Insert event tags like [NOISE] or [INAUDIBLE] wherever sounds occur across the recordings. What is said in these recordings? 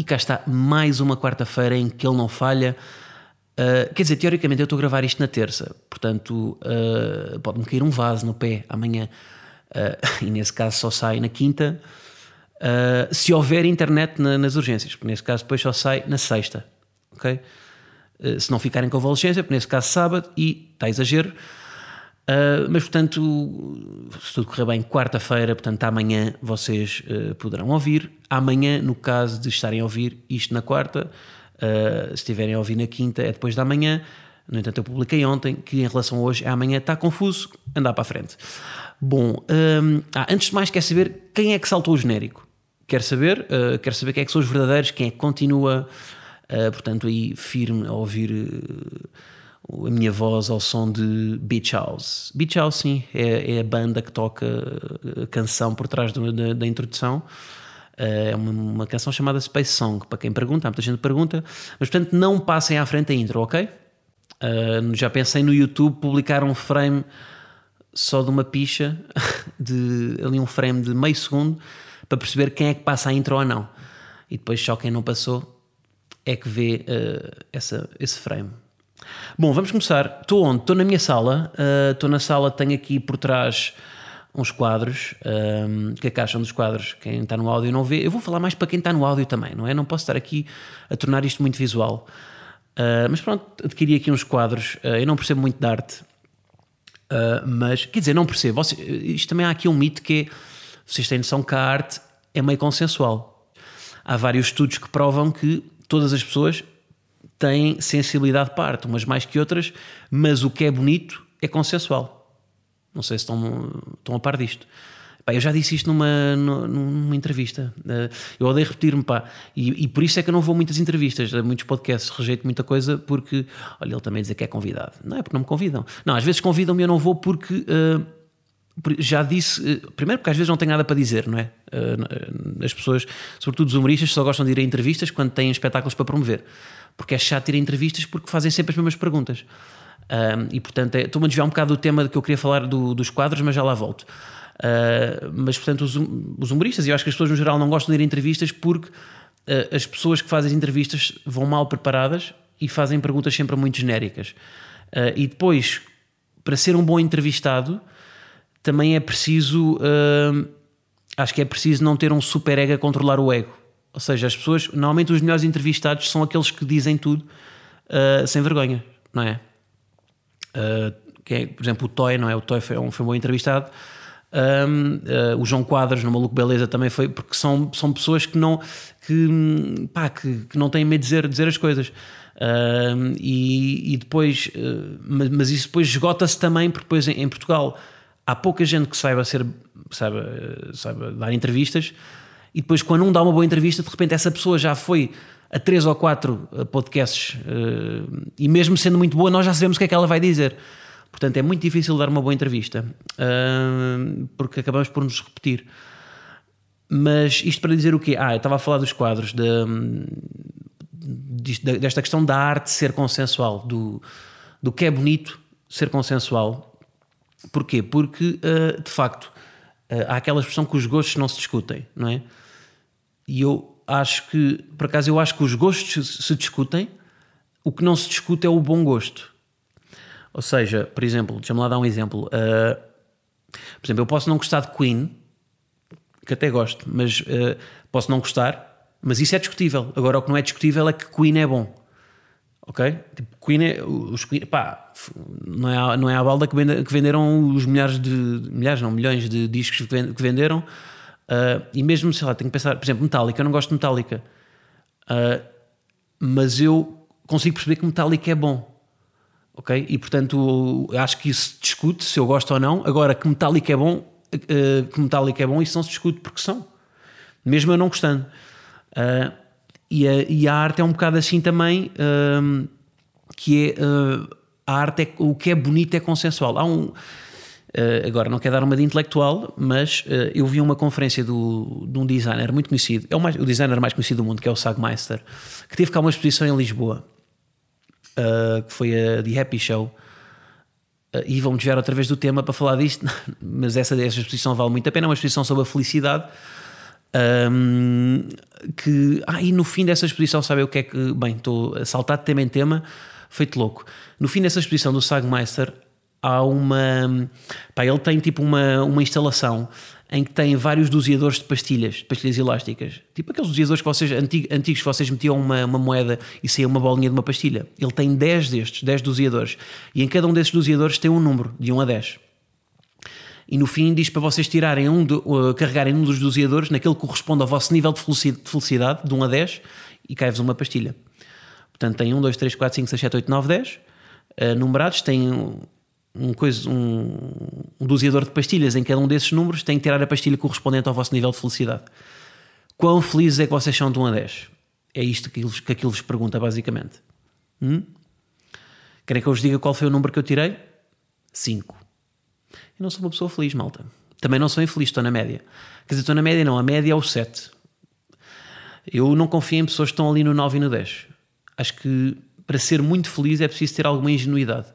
E cá está mais uma quarta-feira em que ele não falha. Uh, quer dizer, teoricamente eu estou a gravar isto na terça, portanto uh, pode-me cair um vaso no pé amanhã. Uh, [LAUGHS] e nesse caso só sai na quinta. se houver internet na, nas urgências, porque nesse caso depois só sai na sexta. ok? se não ficarem com convalescência, nesse caso sábado, e está exagero. Uh, mas, portanto, se tudo correr bem, quarta-feira, portanto, amanhã vocês uh, poderão ouvir. Amanhã, no caso de estarem a ouvir isto na quarta, uh, se estiverem a ouvir na quinta, é depois da manhã. No entanto, eu publiquei ontem que em relação a hoje, é amanhã, está confuso, andar para a frente. Bom, um, ah, antes de mais, quer saber quem é que saltou o genérico? Quer saber? quer saber quem é que são os verdadeiros, quem é que continua, portanto, aí firme a ouvir a minha voz ao som de Beach House. Beach House, sim, é, é a banda que toca a canção por trás do, da, da, introdução. Eh, é uma, uma, canção chamada Space Song, para quem pergunta, há muita gente pergunta, mas portanto não passem à frente a intro, ok? Uh, já pensei no YouTube publicar um frame só de uma picha, [LAUGHS] de, ali um frame de meio segundo, para perceber quem é que passa a intro ou não. E depois só quem não passou é que vê uh, essa, esse frame. Bom, vamos começar. Estou onde? Estou na minha sala. Uh, estou na sala, tenho aqui por trás uns quadros. Um, que é que acham dos quadros? Quem está no áudio não vê. Eu vou falar mais para quem está no áudio também, não é? Não posso estar aqui a tornar isto muito visual. Uh, mas pronto, adquiri aqui uns quadros. Uh, eu não percebo muito de arte. mas, quer dizer, não percebo. Isto também há aqui um mito que é, vocês têm noção que a arte é meio consensual. Há vários estudos que provam que todas as pessoas têm sensibilidade para arte, umas mais que outras, mas o que é bonito é consensual. Não sei se estão, estão a par disto. Pá, eu já disse isto numa, numa entrevista. Eh, eu odeio repetir-me, pá. E, e, por isso é que eu não vou a muitas entrevistas, a muitos podcasts, rejeito muita coisa porque, olha, ele também diz que é convidado. Não é porque não me convidam. Não, às vezes convidam-me e eu não vou porque. Uh, já disse, uh, primeiro porque às vezes não tenho nada para dizer, não é? Uh, as pessoas, sobretudo os humoristas, só gostam de ir a entrevistas quando têm espetáculos para promover porque é chato ir a entrevistas porque fazem sempre as mesmas perguntas. E portanto, é, estou-me a desviar um bocado do tema que eu queria falar do, dos quadros, mas já lá volto. Uh, mas portanto, os, os humoristas, e eu acho que as pessoas no geral não gostam de ir a entrevistas porque uh, as pessoas que fazem entrevistas vão mal preparadas e fazem perguntas sempre muito genéricas. Uh, e depois, para ser um bom entrevistado, também é preciso. acho que é preciso não ter um super ego a controlar o ego. Ou seja, as pessoas, normalmente os melhores entrevistados são aqueles que dizem tudo uh, sem vergonha, não é? Uh, que é, por exemplo, o Toy, não é? O Toy foi um, foi um bom entrevistado. Um, uh, o João Quadros no Maluco Beleza também foi, porque são, são pessoas que não, que, pá, que, que não têm medo de dizer, dizer as coisas. e, e, depois, mas, mas, isso depois esgota-se também, porque depois em, em, Portugal há pouca gente que saiba ser, saiba, saiba dar entrevistas e depois, quando um dá uma boa entrevista, de repente essa pessoa já foi a três ou quatro eh, podcasts uh, e mesmo sendo muito boa, nós já sabemos o que é que ela vai dizer. Portanto, é muito difícil dar uma boa entrevista uh, porque acabamos por nos repetir. Mas isto para dizer o quê? Ah, eu estava a falar dos quadros, de, desta questão da arte ser consensual, do, do que é bonito ser consensual. Porquê? Porque, uh, de facto, há aquela expressão que os gostos não se discutem, não é? E eu acho que, por acaso, eu acho que os gostos se discutem, o que não se discute é o bom gosto. Ou seja, por exemplo, deixa-me lá dar um exemplo. Uh, por exemplo, eu posso não gostar de Queen, que até gosto, mas uh, posso não gostar, mas isso é discutível. Agora, o que não é discutível é que Queen é bom. Ok? Tipo, Queen é. Os Queen, pá, não é, a, não é a balda que, venderam os milhares de. milhares, não, milhões de discos que venderam Uh, e mesmo, sei lá, tenho que pensar, por exemplo, Metallica, eu não gosto de Metallica, uh, mas eu consigo perceber que Metallica é bom. Ok? E portanto, acho que isso se discute se eu gosto ou não. Agora, que Metallica é bom, uh, que Metallica é bom, isso não se discute porque são, mesmo eu não gostando. E a, e a arte é um bocado assim também, hum, que é uh, a arte é, o que é bonito é consensual. Há um Uh, agora, não quero dar uma de intelectual, mas uh, eu vi uma conferência do, de um designer muito conhecido, é o, mais, o designer mais conhecido do mundo, que é o Sagmeister, que teve cá uma exposição em Lisboa, que foi a The Happy Show. e vão desviar outra vez do tema para falar disto, [LAUGHS] mas essa, essa exposição vale muito a pena. É uma exposição sobre a felicidade. Um, que, ah, e no fim dessa exposição, sabe o que é que. Bem, estou a saltar de tema em tema, feito louco. No fim dessa exposição do Sagmeister, há uma. Pá, ele tem tipo uma, uma instalação em que tem vários doseadores de pastilhas, de pastilhas elásticas. Tipo aqueles doseadores que vocês, antigos, que vocês metiam uma, uma, moeda e saía uma bolinha de uma pastilha. Ele tem 10 destes, 10 doseadores. E em cada um desses doseadores tem um número, de 1 a 10. E no fim diz para vocês tirarem um, de, uh, carregarem um dos doseadores naquele que corresponde ao vosso nível de felicidade, de 1 a 10, e cai-vos uma pastilha. Portanto, tem 1, 2, 3, 4, 5, 6, 7, 8, 9, 10. Uh, numerados, tem um, coisa, um, um doseador de pastilhas em cada um desses números, tem que tirar a pastilha correspondente ao vosso nível de felicidade. Quão felizes é que vocês são de 1 a 10? É isto que, que aquilo vos pergunta, basicamente. Hum? Querem que eu vos diga qual foi o número que eu tirei? 5. Eu não sou uma pessoa feliz, malta. Também não sou infeliz, estou na média. Quer dizer, estou na média, não, a média é o 7. Eu não confio em pessoas que estão ali no 9 e no 10. Acho que para ser muito feliz é preciso ter alguma ingenuidade.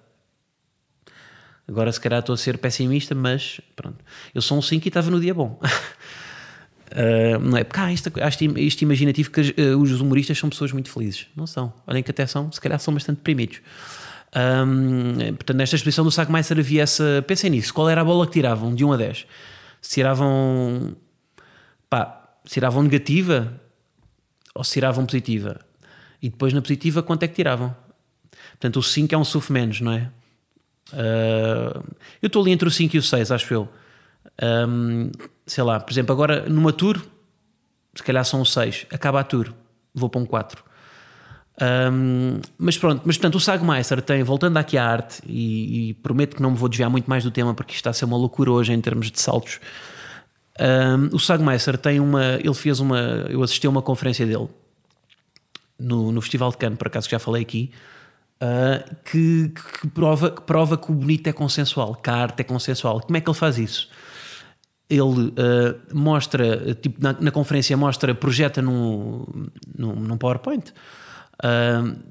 Agora, se calhar, estou a ser pessimista, mas pronto. Eu sou um 5 e estava no dia bom. uh, [LAUGHS] não é? Porque há isto, isto imaginativo que uh, os humoristas são pessoas muito felizes. Não são. Olhem que até são, se calhar, são bastante deprimidos. Um, portanto, nesta exposição do Sackmeister havia essa. Pensem nisso. Qual era a bola que tiravam de 1 a 10? Se tiravam. pá, se tiravam negativa ou se tiravam positiva? E depois na positiva, quanto é que tiravam? Portanto, o 5 é um SUF menos, não é? Uh, eu estou ali entre o 5 e o 6, acho eu. Um, sei lá, por exemplo, agora numa tour, se calhar são o 6, acaba a tour, vou para um 4. Um, mas pronto, mas portanto o Sagmeister tem, voltando aqui à arte, e, e, prometo que não me vou desviar muito mais do tema porque isto está a ser uma loucura hoje em termos de saltos. Um, o Sagmeister tem uma, ele fez uma, eu assisti a uma conferência dele no, no Festival de Cannes, por acaso que já falei aqui, uh, que, que, prova, que prova que o bonito é consensual, que a arte é consensual. Como é que ele faz isso? Ele uh, mostra, tipo, na, na, conferência mostra, projeta num, num, num PowerPoint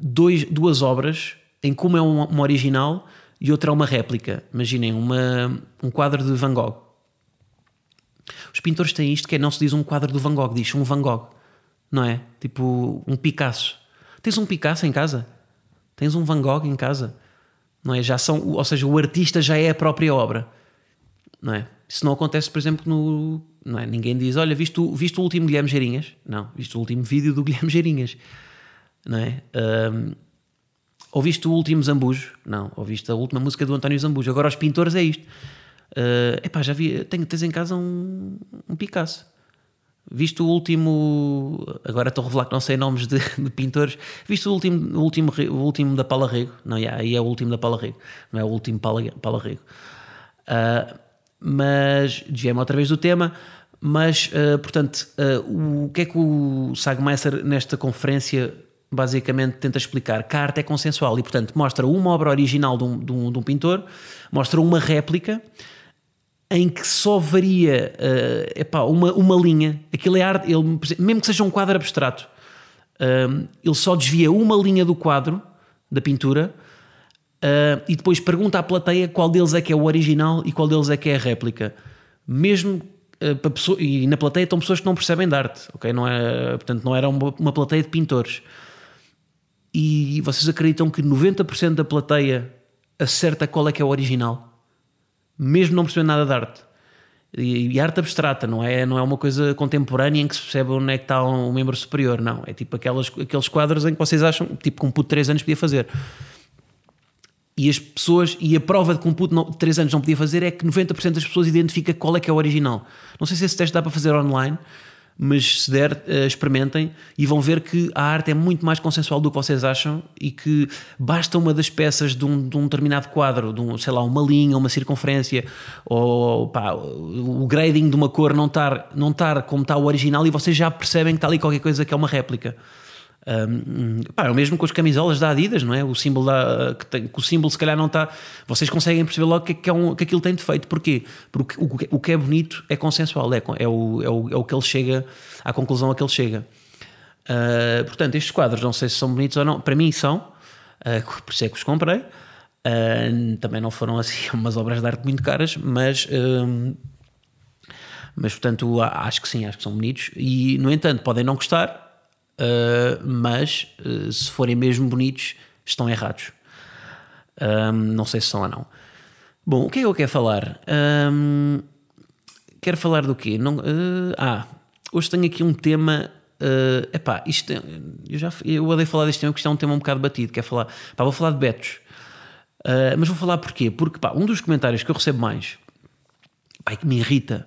dois, duas obras em que uma é uma, uma original e outra é uma réplica. Imaginem, uma, um quadro de Van Gogh. Os pintores têm isto que é, não se diz um quadro do Van Gogh, diz um Van Gogh, não é? Tipo um Picasso. Tens um Picasso em casa? Tens um Van Gogh em casa, não é? Já são, ou seja, o artista já é a própria obra, não é? Isso não acontece, por exemplo, no. Não é? Ninguém diz, olha, viste o, viste o último Guilherme Geirinhas? Não, viste o último vídeo do [LAUGHS] Guilherme Geirinhas, não é? Um, ouviste o último Zambujo? Não, ouviste a última música do António Zambujo. Agora, os pintores é isto. Uh, epá, já vi, tenho, tens em casa um, um Picasso. Viste o último. Agora estou a revelar que não sei nomes de, de pintores. Viste o último, o, último, o último da Paula Rego? Não, yeah, aí é o último da Paula Rego, não é o último Paula, Paula Rego. Uh, mas desviei-me outra vez do tema. Mas, uh, portanto, uh, o que é que o Sagmeister nesta conferência basicamente tenta explicar? Que a arte é consensual e, portanto, mostra uma obra original de um, de um, de um pintor, mostra uma réplica em que só varia uh, epá, uma, uma linha, aquilo é arte, ele, mesmo que seja um quadro abstrato, uh, ele só desvia uma linha do quadro, da pintura, uh, e depois pergunta à plateia qual deles é que é o original e qual deles é que é a réplica. Mesmo para pessoa, e na plateia estão pessoas que não percebem de arte, ok? Não é, portanto, não era uma, uma plateia de pintores. E vocês acreditam que 90% da plateia acerta qual é que é o original? mesmo não percebendo nada de arte. E, e, arte abstrata, não é, não é uma coisa contemporânea em que se percebe onde é que está um, membro superior, não. É tipo aquelas, aqueles quadros em que vocês acham, tipo, que um puto de 3 anos podia fazer. E as pessoas, e a prova de que um puto de 3 anos não podia fazer é que 90% das pessoas identifica qual é que é o original. Não sei se esse teste dá para fazer online, mas se der, uh, experimentem e vão ver que a arte é muito mais consensual do que vocês acham e que basta uma das peças de um, de um determinado quadro, de um, sei lá, uma linha, uma circunferência, ou pá, o grading de uma cor não estar não tar como está o original e vocês já percebem que está ali qualquer coisa que é uma réplica. Um, pá, é o mesmo com as camisolas da Adidas, não é? O símbolo, da, que, tem, que o símbolo se calhar não está. Vocês conseguem perceber logo que, que, é um, que aquilo tem defeito. Porquê? Porque o, o que é bonito é consensual, é, é, o, é, o, é o que ele chega, à conclusão a que ele chega. Uh, portanto, estes quadros, não sei se são bonitos ou não, para mim são, uh, [LAUGHS] por isso é que os comprei. Uh, também não foram assim [LAUGHS] umas obras de arte muito caras, mas. mas portanto, acho que sim, acho que são bonitos. E, no entanto, podem não gostar, uh, mas uh, se forem mesmo bonitos, estão errados. Um, não sei se são ou não. Bom, o que é que eu quero falar? Um, quero falar do quê? Não, uh, ah, hoje tenho aqui um tema. Uh, epá, isto é, eu já eu odeio falar deste tema porque isto é um tema um bocado batido. Quer falar? Pá, vou falar de betos. Uh, mas vou falar porquê? Porque pá, um dos comentários que eu recebo mais, pá, que me irrita,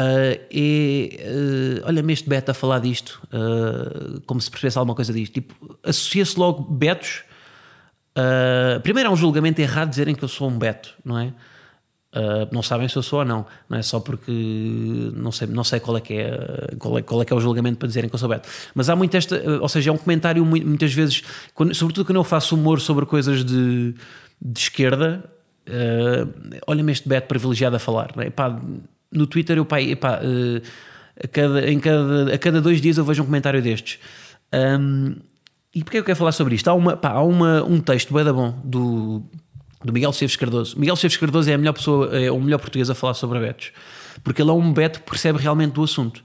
Uh, uh, olha-me este Beto a falar disto, uh, como se percebesse alguma coisa disto. Tipo, associa-se logo Betos. primeiro, é um julgamento errado dizerem que eu sou um Beto, não é? não sabem se eu sou ou não, não é só porque não sei, não sei qual, é que é, qual, é, qual é que é o julgamento para dizerem que eu sou Beto. Mas há muito esta, ou seja, é um comentário muitas vezes, quando, sobretudo quando eu faço humor sobre coisas de, de esquerda, olha-me este Beto privilegiado a falar, não é? Pá, no Twitter eu, pai, epá, uh, a, cada, em cada, a cada dois dias eu vejo um comentário destes. Um, e porquê eu quero falar sobre isto? Há, uma, pá, há uma, um texto bem da bom do, do Miguel Esteves Cardoso. Miguel Esteves Cardoso é a melhor pessoa, é o melhor português a falar sobre betos, porque ele é um beto que percebe realmente do assunto.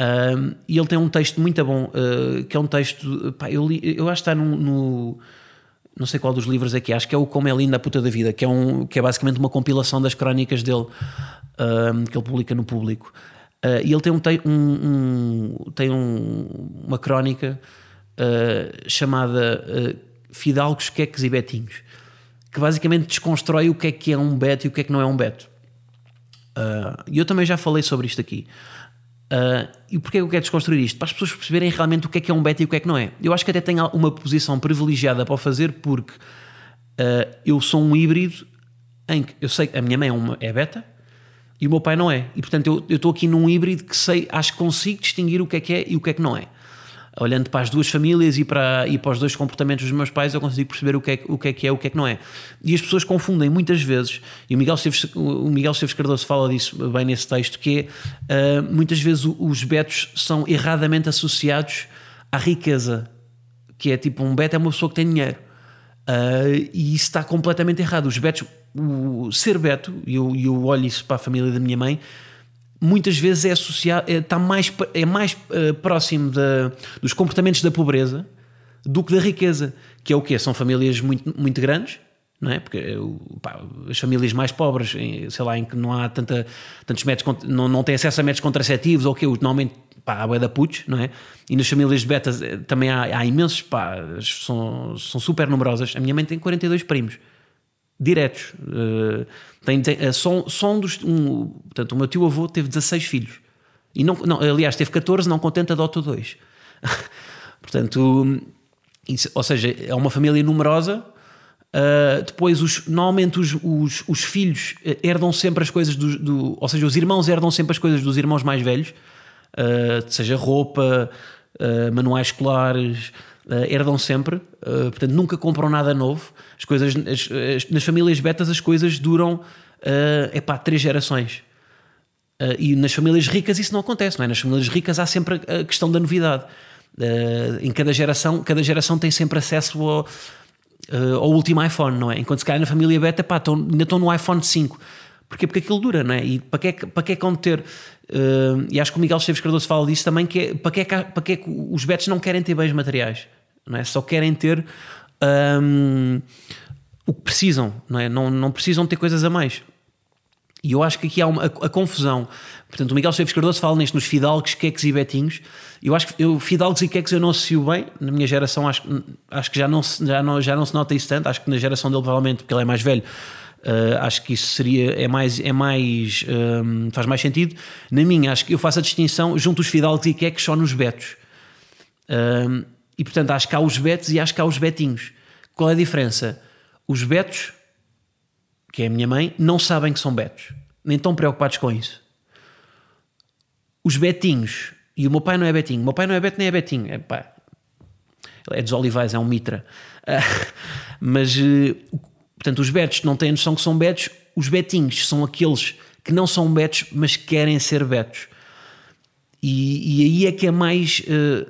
Um, e ele tem um texto muito bom, uh, que é um texto, pá, eu, li, eu acho que está no, no, não sei qual dos livros é que é, acho que é o Como é Linda a Puta da Vida, que é, um, que é basicamente uma compilação das crónicas dele que ele publica no público. Uh, e ele tem, um, um, um tem um, uma crónica uh, chamada uh, Fidalgos, Queques e Betinhos, que basicamente desconstrói o que é que é um beto e o que é que não é um beto. E eu também já falei sobre isto aqui. E porquê é que eu quero desconstruir isto? Para as pessoas perceberem realmente o que é que é um beto e o que é que não é. Eu acho que até tenho uma posição privilegiada para o fazer porque eu sou um híbrido em que eu sei que a minha mãe é, uma, é beta, e o meu pai não é. E portanto eu estou aqui num híbrido que sei, acho que consigo distinguir o que é que é e o que é que não é. Olhando para as duas famílias e para, e para os dois comportamentos dos meus pais, eu consigo perceber o que, é, o que é que é o que é que não é. E as pessoas confundem muitas vezes, e o Miguel Esteves, o Miguel Cardoso fala disso bem nesse texto, que é uh, muitas vezes os betos são erradamente associados à riqueza, que é tipo um beto é uma pessoa que tem dinheiro. Uh, e isso está completamente errado. Os betos o ser Beto, e eu, eu olho isso para a família da minha mãe, muitas vezes é associado, é, está mais, é mais uh, próximo dos comportamentos da pobreza do que da riqueza, que é o quê? São famílias muito, muito grandes, não é? Porque pá, as famílias mais pobres, sei lá, em que não há tanta, tantos métodos, não, não têm acesso a métodos contraceptivos ou o quê? Normalmente, pá, há bué da putos, não é? E nas famílias de betas eh, também há, há imensos, pá, são, são super numerosas. A minha mãe tem 42 primos diretos. Uh, tem, tem, uh, só, só um dos. Um, portanto, o meu tio avô teve 16 filhos. E não, não, aliás, teve 14, não contente, adota dois. [LAUGHS] portanto, isso, ou seja, é uma família numerosa. Uh, depois, os, normalmente, os, os, os, filhos herdam sempre as coisas do, do, Ou seja, os irmãos herdam sempre as coisas dos irmãos mais velhos, seja roupa, manuais escolares, uh, herdam sempre, uh, portanto nunca compram nada novo. As coisas as, as, nas famílias betas as coisas duram uh, epá, três gerações. Uh, e nas famílias ricas isso não acontece, não é? Nas famílias ricas há sempre a questão da novidade. Uh, em cada geração, cada geração tem sempre acesso ao, uh, ao último iPhone, não é? Enquanto se calhar na família beta, pá, estão, ainda estão no iPhone 5. Porquê? Porque aquilo dura, não é? E para que é para que, é que ter. Uh, e acho que o Miguel Esteves Cardoso fala disso também, que é para que é que, para que, é que os betos não querem ter bens materiais, não é? Só querem ter um, o que precisam, não é? Não, não precisam ter coisas a mais. E eu acho que aqui há uma, a, a, confusão. Portanto, o Miguel Esteves Cardoso fala nisto nos fidalgos, queques e betinhos. Eu acho que eu, fidalgos e queques eu não associo bem. Na minha geração acho, acho que já não, já, não, já não se nota isso tanto. Acho que na geração dele, provavelmente, porque ele é mais velho, Uh, acho que isso seria é mais é mais um, faz mais sentido na minha acho que eu faço a distinção junto os fidalgos e queques só nos betos um, e portanto acho que há os betos e acho que há os betinhos qual é a diferença os betos que é a minha mãe não sabem que são betos nem estão preocupados com isso os betinhos e o meu pai não é betinho o meu pai não é beto nem é betinho é pá É dos Olivais, é um Mitra. [LAUGHS] mas, uh, portanto, os betos não têm noção que são betos. Os betinhos são aqueles que não são betos, mas querem ser betos. E, e aí é que é mais. Uh,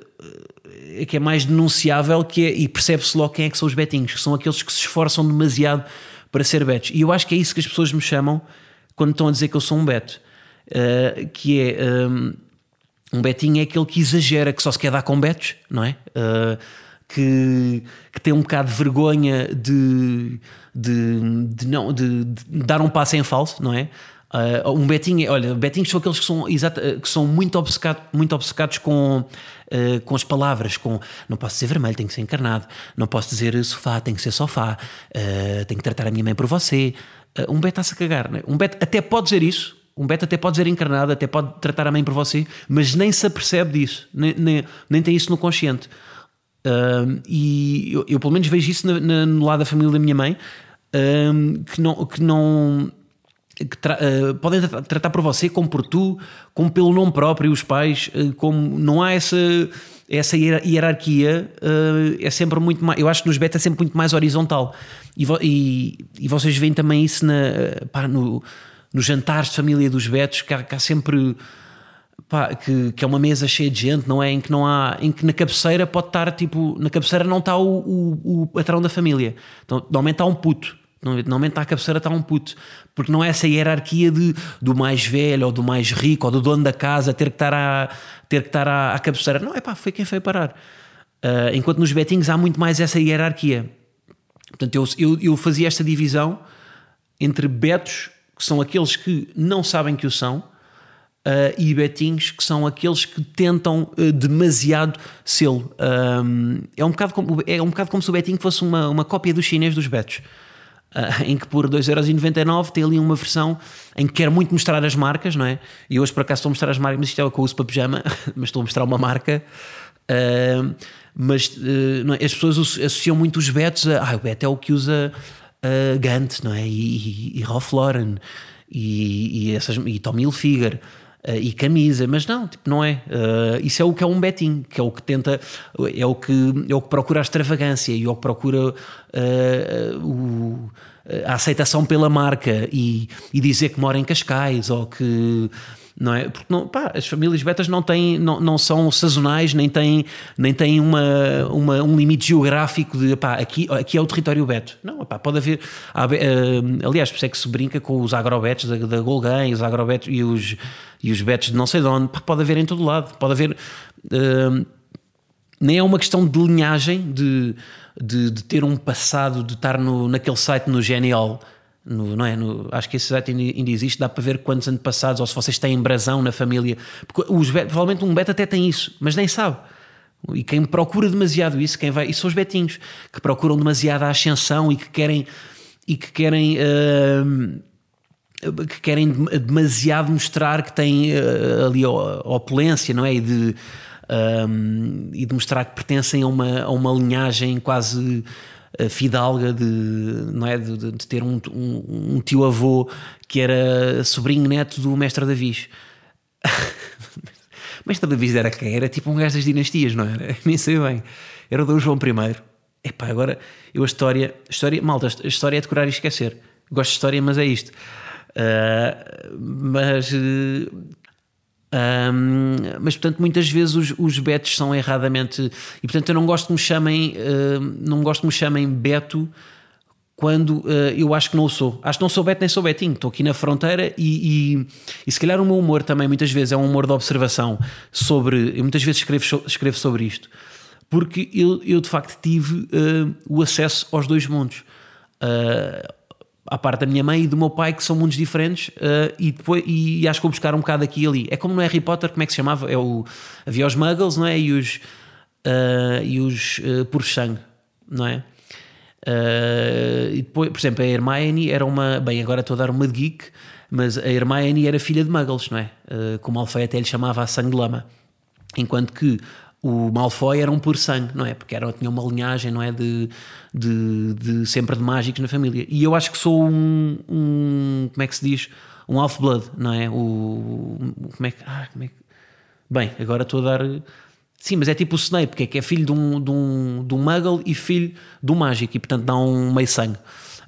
que é mais denunciável que é, e percebe-se logo quem é que são os betinhos, que são aqueles que se esforçam demasiado para ser betos. E eu acho que é isso que as pessoas me chamam quando estão a dizer que eu sou um beto. Uh, que é um, um betinho é aquele que exagera, que só se quer dar com betos, não é? Uh, que, que, tem um bocado de vergonha de, de, de não, de, de, dar um passo em falso, não é? Uh, um betinho, olha, betinhos são aqueles que são, exato, que são muito, obcecado, muito obcecados com, uh, com as palavras, com não posso dizer vermelho, tem que ser encarnado, não posso dizer sofá, tem que ser sofá, uh, tenho que tratar a minha mãe por você. um beto está-se a cagar, né? um beto até pode dizer isso, um beto até pode dizer encarnado, até pode tratar a mãe por você, mas nem se apercebe disso, nem, nem, nem tem isso no consciente. e eu, eu, pelo menos vejo isso no lado da família da minha mãe, que não. Que não que tra uh, podem tra tratar por você como por tu, como pelo nome próprio, os pais, uh, como não há essa, essa hierarquia, uh, é sempre muito mais. Eu acho que nos beta é sempre muito mais horizontal. E, e, e vocês veem também isso na, pá, no, nos jantares de família dos betos, que há, que há sempre. Pá, que, que, é uma mesa cheia de gente, não é? Em que não há, em que na cabeceira pode estar tipo, na cabeceira não está o, o, o patrão da família, então, normalmente está um puto, Normalmente à cabeceira está um puto, porque não é essa hierarquia de, do mais velho ou do mais rico ou do dono da casa ter que estar à, ter que estar à, à cabeceira. Não, é pá, foi quem foi parar. Uh, enquanto nos betinhos há muito mais essa hierarquia. Portanto, eu, eu, eu, fazia esta divisão entre betos, que são aqueles que não sabem que o são, uh, e betinhos, que são aqueles que tentam uh, demasiado sê-lo. é, um bocado como, é um bocado como se o betinho fosse uma, uma cópia do chinês dos betos. Uh, em que por 2,99€ tem ali uma versão em que quer muito mostrar as marcas, não é? E hoje por acaso estou a mostrar as marcas, mas isto é o que eu uso para pijama, [LAUGHS] mas estou a mostrar uma marca. Uh, mas uh, é? as pessoas associam muito os betos a. Ah, o beto é o que usa uh, Gant, não é? E, e, e Ralph Lauren e, e, essas, e Tommy Hilfiger. Uh, e camisa, mas não, tipo, não é. Uh, isso é o que é um betinho, que é o que tenta, é o que, é o que procura a extravagância e é o que procura uh, o, a aceitação pela marca e, e dizer que mora em Cascais ou que não é? Porque não, pá, as famílias betas não, têm, não, não são sazonais, nem têm, nem têm uma, uma, um limite geográfico de pá, aqui, aqui é o território beto. Não, pá, pode haver. Há, uh, aliás, por isso é que se brinca com os agrobetos da, da os agrobetos e os, e os betos de não sei de onde. Pode haver em todo lado. Pode haver. Uh, nem é uma questão de linhagem, de, de, de, ter um passado, de estar no, naquele site no Genial no, não é? No, acho que esse site ainda existe, dá para ver quantos antepassados, ou se vocês têm brasão na família. Porque os provavelmente um beta até tem isso, mas nem sabe. E quem procura demasiado isso, quem vai, isso são os betinhos, que procuram demasiado a ascensão e que querem e que querem uh, que querem demasiado mostrar que têm uh, ali opulência, não é? E de, um, e de mostrar que pertencem a uma, a uma linhagem quase fidalga de, não é, de, de ter um, um, um tio-avô que era sobrinho neto do mestre Davis. [LAUGHS] mestre Davis era quem? Era tipo um gajo das dinastias, não era? [LAUGHS] Nem sei bem. Era o Dom João I. Epá, agora eu a história, história, malta, a história é decorar e esquecer. Gosto de história, mas é isto. Uh, mas uh, um, mas portanto muitas vezes os, os betos são erradamente e portanto eu não gosto que me chamem uh, não gosto que me chamem beto quando uh, eu acho que não sou. Acho que não sou beto nem sou betinho estou aqui na fronteira e, e, e, se calhar o meu humor também muitas vezes é um humor de observação sobre eu muitas vezes escrevo, escrevo sobre isto porque eu, eu de facto tive uh, o acesso aos dois mundos. Uh, à parte da minha mãe e do meu pai, que são mundos diferentes, uh, e, depois, e acho que vou buscar um bocado aqui e ali. É como no Harry Potter, como é que se chamava? É o, havia os muggles, não é? E os, uh, e os uh, sangue, não é? Uh, e depois, por exemplo, a Hermione era uma. Bem, agora estou a dar uma de geek, mas a Hermione era filha de muggles, não é? Uh, como Alfei até lhe chamava a sangue de lama. Enquanto que o Malfoy era um puro sangue, não é? Porque era, tinha uma linhagem, não é? De, de, de, sempre de mágicos na família. E eu acho que sou um, um como é que se diz? Um Half-Blood, não é? O, como é que. Ah, como é que. Bem, agora estou a dar. Sim, mas é tipo o Snape, que é, que é filho de um, de, um, de um muggle e filho de um mágico, e portanto dá um meio sangue.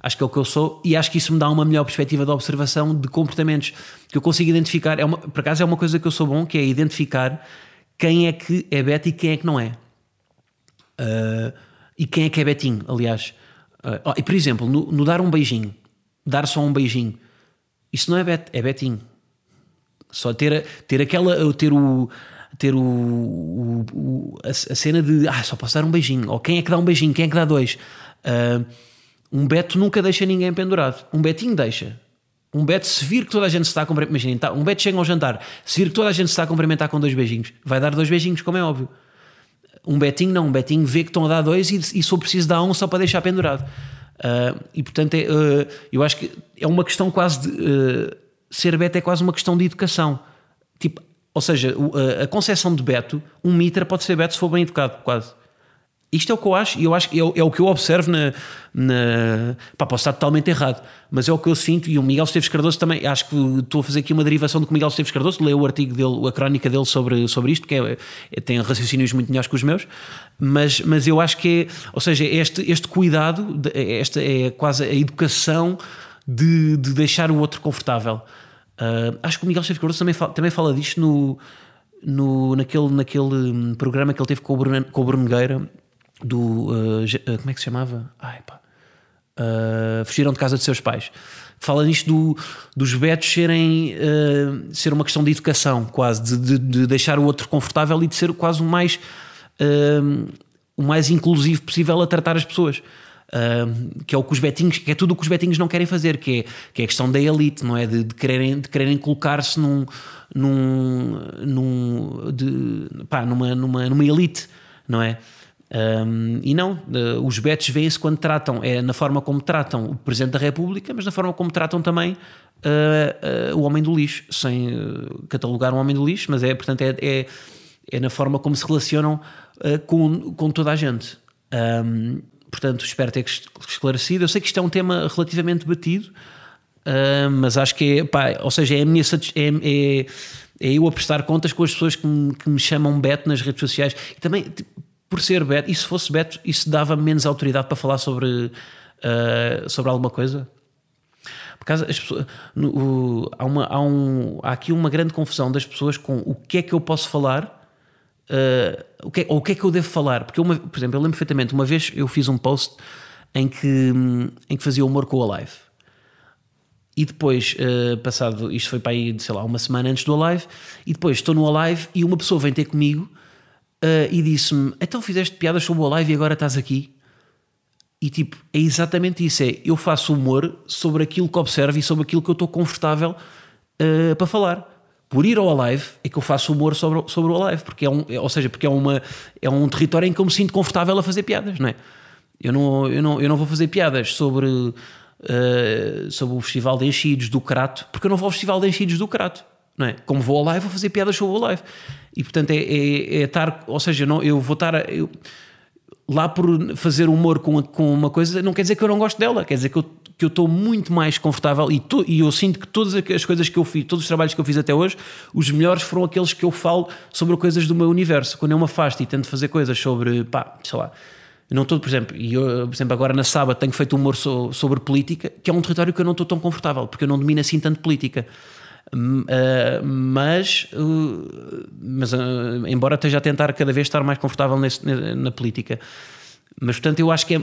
Acho que é o que eu sou, e acho que isso me dá uma melhor perspectiva de observação de comportamentos que eu consigo identificar. É uma, por acaso é uma coisa que eu sou bom, que é identificar quem é que é Beto e quem é que não é. Uh, e quem é que é Betinho, aliás. Uh, e por exemplo, no, no, dar um beijinho, dar só um beijinho, isso não é Bet, é Betinho. Só ter, ter aquela, ter o ter o, o, o a, a, cena de ah, só posso dar um beijinho, ou quem é que dá um beijinho, quem é que dá dois. Uh, um Beto nunca deixa ninguém pendurado. Um Betinho deixa. Um Beto, se vir que toda a gente se está a cumprimentar, imaginem, tá, um Beto chega ao jantar, se vir que toda a gente se está a cumprimentar com dois beijinhos, vai dar dois beijinhos, como é óbvio. Um Betinho não, um Betinho vê que estão a dar dois e, e só preciso dar um só para deixar pendurado. Uh, e portanto, é, uh, eu acho que é uma questão quase de. Uh, ser Beto é quase uma questão de educação. Tipo, ou seja, a concepção de Beto, um mitra pode ser Beto se for bem educado, quase. Isto é o que eu acho, e eu acho que é, é, o que eu observo na. na pá, posso estar totalmente errado, mas é o que eu sinto. E o Miguel Esteves Cardoso também, acho que estou a fazer aqui uma derivação do que o Miguel Esteves Cardoso leu o artigo dele, a crónica dele sobre, sobre isto, que é, é, tem raciocínios muito melhores que os meus, mas, mas eu acho que é. Ou seja, este, este cuidado, esta é quase a educação de, de deixar o outro confortável. Uh, acho que o Miguel Esteves Cardoso também fala, também fala disto no, no, naquele, naquele hum, programa que ele teve com o Bruno, com o Bruno do. Uh, como é que se chamava? Ai, pá. Uh, fugiram de casa de seus pais. Fala nisto do, dos betos serem uh, ser uma questão de educação, quase, de, de, de, deixar o outro confortável e de ser quase o mais, o mais inclusivo possível a tratar as pessoas. Uh, que é o que os betinhos, que é tudo o que os betinhos não querem fazer, que é, que é a questão da elite, não é? De, de quererem, de quererem colocar-se num, num, num de, pá, numa, numa, numa elite, não é? Um, e não, uh, os betos veem-se quando tratam, é na forma como tratam o Presidente da República, mas na forma como tratam também uh, uh, o homem do lixo, sem catalogar um homem do lixo, mas é, portanto, é, é, é na forma como se relacionam com, com toda a gente. Um, portanto, espero ter esclarecido. Eu sei que isto é um tema relativamente batido, mas acho que é, pá, ou seja, é a minha é, é, é eu a prestar contas com as pessoas que me, que me chamam Beto nas redes sociais e também. Tipo, por ser Beto, e se fosse Beto, isso dava menos autoridade para falar sobre, uh, sobre alguma coisa? Por causa, as pessoas, no, o, há, uma, há, um, há aqui uma grande confusão das pessoas com o que é que eu posso falar uh, o que é, ou o que é que eu devo falar. Porque, uma, por exemplo, eu lembro perfeitamente, uma vez eu fiz um post em que, em que fazia humor com a live. E depois, uh, passado, isto foi para aí, sei lá, uma semana antes do Alive, e depois estou no Alive e uma pessoa vem ter comigo uh, e disse-me: Então fizeste piadas sobre o live e agora estás aqui? E tipo, é exatamente isso: é eu faço humor sobre aquilo que observo e sobre aquilo que eu estou confortável uh, para falar. Por ir ao live é que eu faço humor sobre, sobre o live, porque é um, é, ou seja, porque é, uma, é um território em que eu me sinto confortável a fazer piadas, não é? Eu não, eu não, eu não vou fazer piadas sobre, uh, sobre o Festival de Enchidos do Crato, porque eu não vou ao Festival de Enchidos do Crato, não é? Como vou ao live, vou fazer piadas sobre o live. E portanto é, é, é estar, ou seja, não, eu vou estar eu, lá por fazer humor com, com uma coisa, não quer dizer que eu não gosto dela, quer dizer que eu que eu estou muito mais confortável e, e eu sinto que todas as coisas que eu fiz, todos os trabalhos que eu fiz até hoje, os melhores foram aqueles que eu falo sobre coisas do meu universo. Quando eu me afasto e tento fazer coisas sobre, pá, sei lá, não estou, por exemplo, e eu, por exemplo, agora na sábado tenho feito humor so, sobre política, que é um território que eu não estou tão confortável, porque eu não domino assim tanto política. Uh, mas, uh, mas uh, embora esteja a tentar cada vez estar mais confortável nesse, na política, mas portanto eu acho que, é,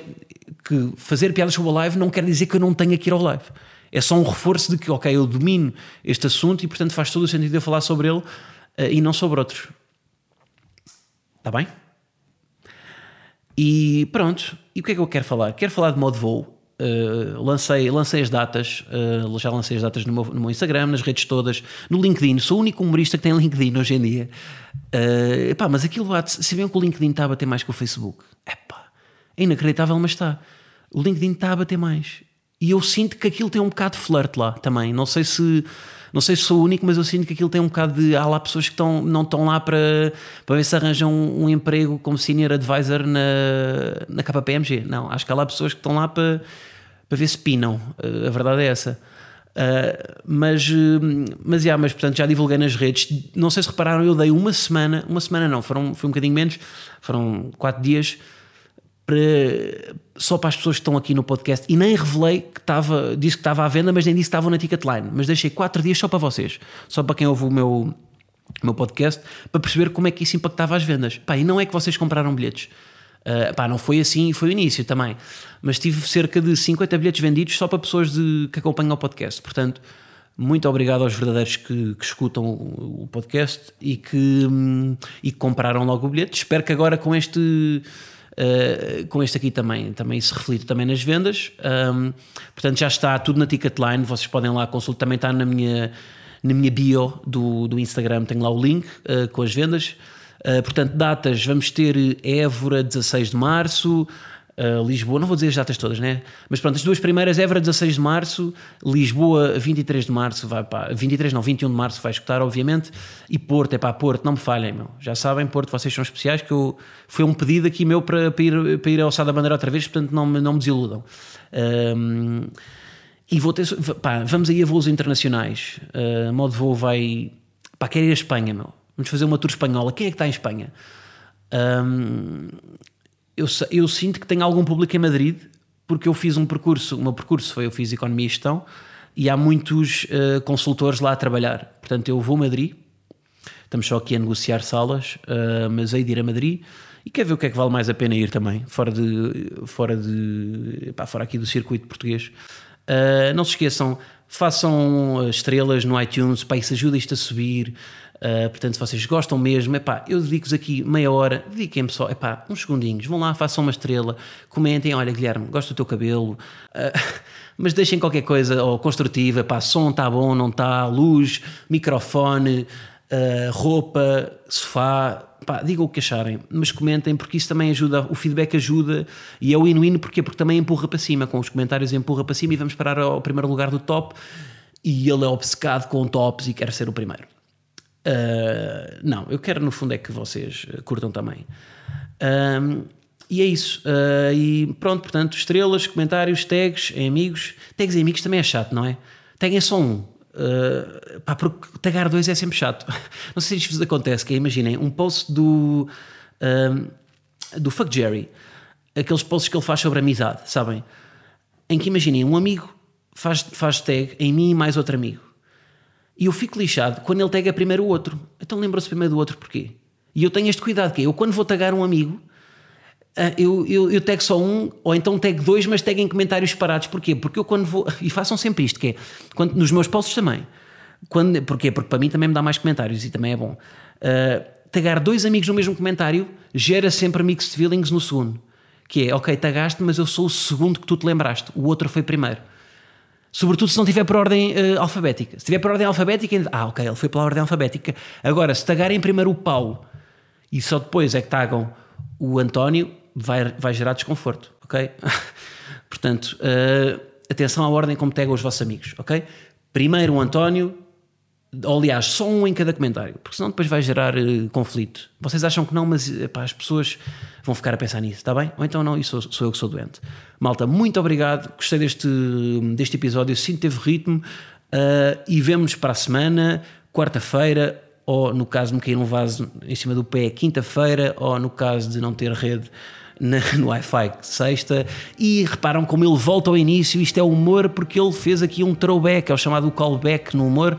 que fazer piadas sobre o live não quer dizer que eu não tenha que ir ao live. É só um reforço de que, ok, eu domino este assunto e portanto faz todo o sentido eu falar sobre ele e não sobre outros. Está bem? E pronto. E o que é que eu quero falar? Quero falar de modo voo Uh, lancei, lancei as datas, uh, já lancei as datas no meu, no meu, Instagram, nas redes todas, no LinkedIn. Sou o único humorista que tem [LAUGHS] LinkedIn hoje em dia. Uh, epá, mas aquilo bate. Se bem que o LinkedIn está a bater mais que o Facebook, epá, é inacreditável, mas está. O LinkedIn está a bater mais. E eu sinto que aquilo tem um bocado de flirt lá também. Não sei se não sei se sou o único, mas eu sinto que aquilo tem um bocado de. Há lá pessoas que estão, não estão lá para, para ver se arranjam um, um emprego como senior advisor na, na KPMG. Não, acho que há lá pessoas que estão lá para, para ver se pinam. Eh, a verdade é essa. Uh, mas, mas, yeah, mas portanto já divulguei nas redes. Não sei se repararam, eu dei uma semana, uma semana não, foram, foi um bocadinho menos, foram quatro dias para, só para as pessoas que estão aqui no podcast e nem revelei que estava, disse que estava à venda, mas nem disse que estavam na Ticketline. Mas deixei quatro dias só para vocês, só para quem ouve o meu, o meu podcast, para perceber como é que isso impactava as vendas. Pá, e não é que vocês compraram bilhetes. Uh, pá, não foi assim, foi o início também. Mas tive cerca de 50 bilhetes vendidos só para pessoas de, que acompanham o podcast. Portanto, muito obrigado aos verdadeiros que, que escutam o, o podcast e que, hum, e que compraram logo o bilhete. Espero que agora com este. Uh, com este aqui também, também se reflita também nas vendas. Um, portanto, já está tudo na Ticketline. Vocês podem lá consultar. Também está na minha, na minha bio do, do Instagram. Tenho lá o link uh, com as vendas. Uh, portanto, datas, vamos ter Évora 16 de março, uh, Lisboa, não vou dizer as datas todas, né? Mas pronto, as duas primeiras, Évora 16 de março, Lisboa 23 de março, vai para 23 não, 21 de março vai escutar, obviamente, e Porto, é para Porto, não me falhem, meu. Já sabem, Porto, vocês são especiais, que eu, foi um pedido aqui meu para, para, ir, para ir ao Sá da Bandeira outra vez, portanto não, não me desiludam. Um, e vou ter, pá, vamos aí a voos internacionais. Uh, modo voo vai, pá, quero ir a Espanha, meu Vamos fazer uma tour espanhola. Quem é que está em Espanha? Um, eu, eu, sinto que tenho algum público em Madrid, porque eu fiz um percurso, o meu percurso foi eu fiz Economia e Gestão, e há muitos uh, consultores lá a trabalhar. Portanto, eu vou a Madrid, estamos só aqui a negociar salas, uh, mas hei de ir a Madrid e quer ver o que é que vale mais a pena ir também, fora de fora de pá, fora aqui do circuito português. Uh, não se esqueçam, façam estrelas no iTunes, para isso ajuda isto a subir. Uh, portanto, se vocês gostam mesmo, epá, eu dedico-vos aqui meia hora, dediquem-me só, epá, uns segundinhos, vão lá, façam uma estrela, comentem, olha Guilherme, gosto do teu cabelo, uh, [LAUGHS] mas deixem qualquer coisa ou construtiva, epá, som está bom, não está, luz, microfone, uh, roupa, sofá, digam o que acharem, mas comentem porque isso também ajuda, o feedback ajuda e é o win-win porque, porque também empurra para cima, com os comentários empurra para cima e vamos parar ao primeiro lugar do top e ele é obcecado com tops e quer ser o primeiro. Uh, não, eu quero no fundo é que vocês curtam também. Um, e é isso. Uh, e pronto, portanto, estrelas, comentários, tags em amigos. Tags em amigos também é chato, não é? Taguem só um. Uh, pá, porque tagar dois é sempre chato. [LAUGHS] Não sei se isto vos acontece, que é, imaginem, um post do, do Fuck Jerry, aqueles posts que ele faz sobre amizade, sabem? Em que imaginem, um amigo faz, faz tag em mim e mais outro amigo. E eu fico lixado quando ele tega primeiro o outro. Então lembra-se primeiro do outro porquê? E eu tenho este cuidado que é, eu quando vou tagar um amigo, ah, eu, eu, eu tag só um, ou então tag dois, mas tag em comentários separados. Porquê? Porque eu quando vou. [LAUGHS] E façam sempre isto, que é quando, nos meus posts também. Quando, porquê? Porque para mim também me dá mais comentários e também é bom. Uh, tagar dois amigos no mesmo comentário gera sempre mixed feelings no segundo. Que é, ok, tagaste, mas eu sou o segundo que tu te lembraste, o outro foi primeiro. Sobretudo se não tiver por ordem uh, alfabética. Se tiver por ordem alfabética, ainda... ah, ok, ele foi pela ordem alfabética. Agora, se tagarem primeiro o Paulo e só depois é que tagam o António, vai, vai gerar desconforto, ok? [LAUGHS] Portanto, uh, atenção à ordem como tagam os vossos amigos, ok? Primeiro o António, ou, aliás, só um em cada comentário, porque senão depois vai gerar uh, conflito. Vocês acham que não, mas epá, as pessoas vão ficar a pensar nisso, está bem? Ou então não, isso sou, sou eu que sou doente. Malta, muito obrigado, gostei deste, deste episódio, sinto que teve ritmo uh, e vemo-nos para a semana, quarta-feira, ou no caso de me cair um vaso em cima do pé, quinta-feira, ou no caso de não ter rede [LAUGHS] no Wi-Fi sexta e reparam como ele volta ao início, isto é humor porque ele fez aqui um throwback, é o chamado callback no humor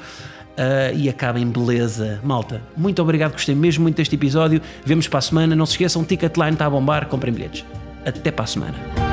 uh, e acaba em beleza. Malta, muito obrigado, gostei mesmo muito deste episódio. Vemos para a semana. Não se esqueçam, Ticketline está a bombar, comprem bilhetes. Até para a semana.